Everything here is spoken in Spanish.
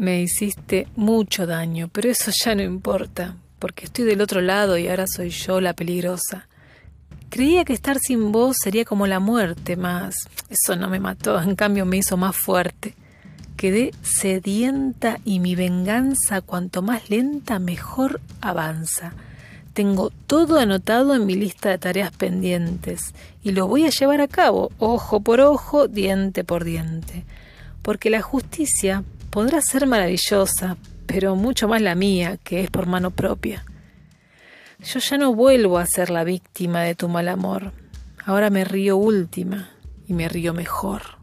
Me hiciste mucho daño, pero eso ya no importa, porque estoy del otro lado y ahora soy yo la peligrosa. Creía que estar sin vos sería como la muerte, más eso no me mató, en cambio me hizo más fuerte. Quedé sedienta y mi venganza cuanto más lenta mejor avanza. Tengo todo anotado en mi lista de tareas pendientes y lo voy a llevar a cabo, ojo por ojo, diente por diente. Porque la justicia podrá ser maravillosa, pero mucho más la mía, que es por mano propia. Yo ya no vuelvo a ser la víctima de tu mal amor. Ahora me río última y me río mejor.